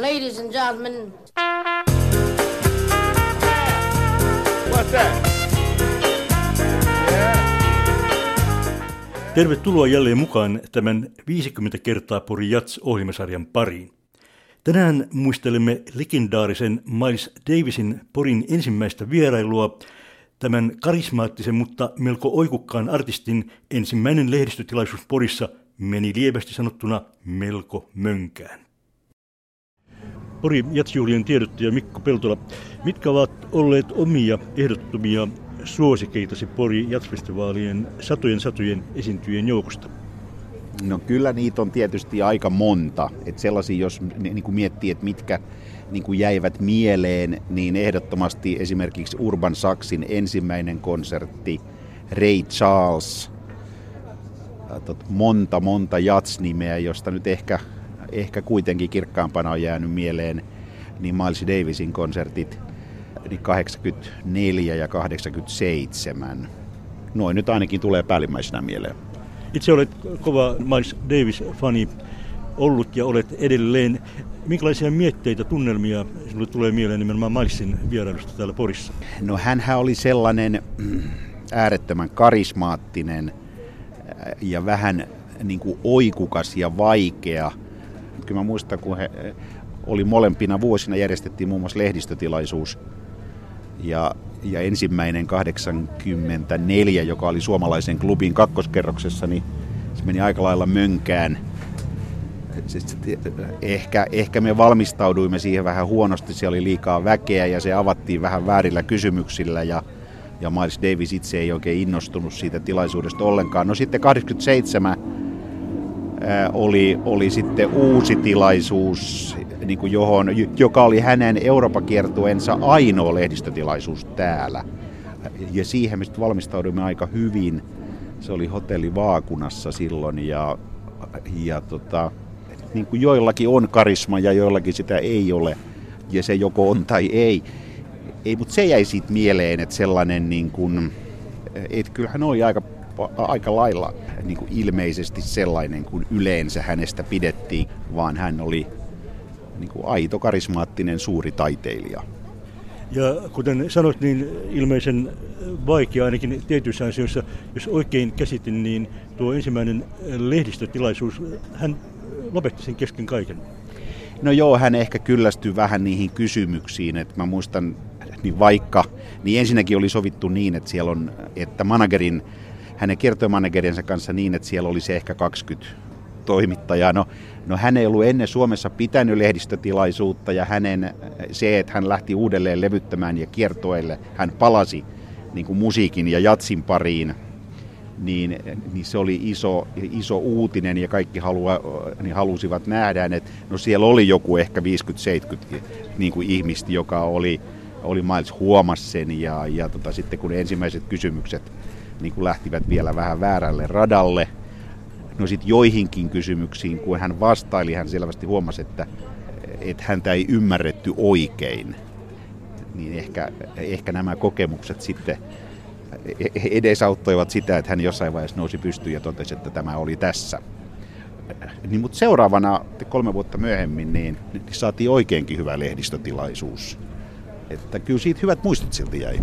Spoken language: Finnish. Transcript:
Ladies and gentlemen. What's that? Tervetuloa jälleen mukaan tämän 50 kertaa Pori Jats-ohjelmasarjan pariin. Tänään muistelemme legendaarisen Miles Davisin Porin ensimmäistä vierailua, tämän karismaattisen, mutta melko oikukkaan artistin ensimmäinen lehdistötilaisuus Porissa meni lievästi sanottuna melko mönkään. Pori Jatsjuhlien tiedottaja Mikko Peltola, mitkä ovat olleet omia ehdottomia suosikeitasi Pori Jatsfestivaalien satojen satojen esiintyjien joukosta? No kyllä niitä on tietysti aika monta. Että sellaisia, jos niin kuin miettii, että mitkä niin kuin jäivät mieleen, niin ehdottomasti esimerkiksi Urban Saksin ensimmäinen konsertti, Ray Charles, monta monta jats-nimeä, josta nyt ehkä, ehkä kuitenkin kirkkaampana on jäänyt mieleen niin Miles Davisin konsertit niin 84 ja 87. Noin nyt ainakin tulee päällimmäisenä mieleen. Itse olet kova Miles Davis-fani ollut ja olet edelleen. Minkälaisia mietteitä, tunnelmia sinulle tulee mieleen nimenomaan Milesin vierailusta täällä Porissa? No hänhän oli sellainen äärettömän karismaattinen ja vähän niin kuin oikukas ja vaikea. Kyllä mä muistan, kun he äh, oli molempina vuosina järjestettiin muun muassa lehdistötilaisuus ja, ja ensimmäinen 84, joka oli suomalaisen klubin kakkoskerroksessa, niin se meni aika lailla mönkään. Ehkä, ehkä me valmistauduimme siihen vähän huonosti, siellä oli liikaa väkeä ja se avattiin vähän väärillä kysymyksillä ja, ja Miles Davis itse ei oikein innostunut siitä tilaisuudesta ollenkaan. No sitten 87 oli, oli sitten uusi tilaisuus, niin kuin johon, joka oli hänen Euroopan kiertueensa ainoa lehdistötilaisuus täällä. Ja siihen me sitten valmistaudumme aika hyvin. Se oli hotelli Vaakunassa silloin ja, ja tota, niin kuin joillakin on karisma ja joillakin sitä ei ole. Ja se joko on tai ei. ei mutta se jäi siitä mieleen, että sellainen niin kuin, että kyllähän oli aika aika lailla niin kuin ilmeisesti sellainen kuin yleensä hänestä pidettiin, vaan hän oli niin kuin aito, karismaattinen, suuri taiteilija. Ja kuten sanoit, niin ilmeisen vaikea ainakin tietyissä asioissa, jos oikein käsitin, niin tuo ensimmäinen lehdistötilaisuus, hän lopetti sen kesken kaiken. No joo, hän ehkä kyllästyi vähän niihin kysymyksiin, että mä muistan, niin vaikka, niin ensinnäkin oli sovittu niin, että siellä on, että managerin hänen kiertomanagerinsa kanssa niin, että siellä oli se ehkä 20 toimittajaa. No, no hän ei ollut ennen Suomessa pitänyt lehdistötilaisuutta ja hänen, se, että hän lähti uudelleen levyttämään ja kiertoille, hän palasi niin kuin musiikin ja jatsin pariin, niin, niin se oli iso, iso uutinen ja kaikki halua, niin halusivat nähdä, että no siellä oli joku ehkä 50-70 niin kuin ihmistä, joka oli, oli Miles huomasi sen ja, ja tota, sitten kun ensimmäiset kysymykset niin kuin lähtivät vielä vähän väärälle radalle. No sitten joihinkin kysymyksiin, kun hän vastaili, hän selvästi huomasi, että, että häntä ei ymmärretty oikein. Niin ehkä, ehkä nämä kokemukset sitten edesauttoivat sitä, että hän jossain vaiheessa nousi pystyyn ja totesi, että tämä oli tässä. Niin, mutta seuraavana, kolme vuotta myöhemmin, niin, niin saatiin oikeinkin hyvä lehdistötilaisuus. Että kyllä siitä hyvät muistot silti jäi.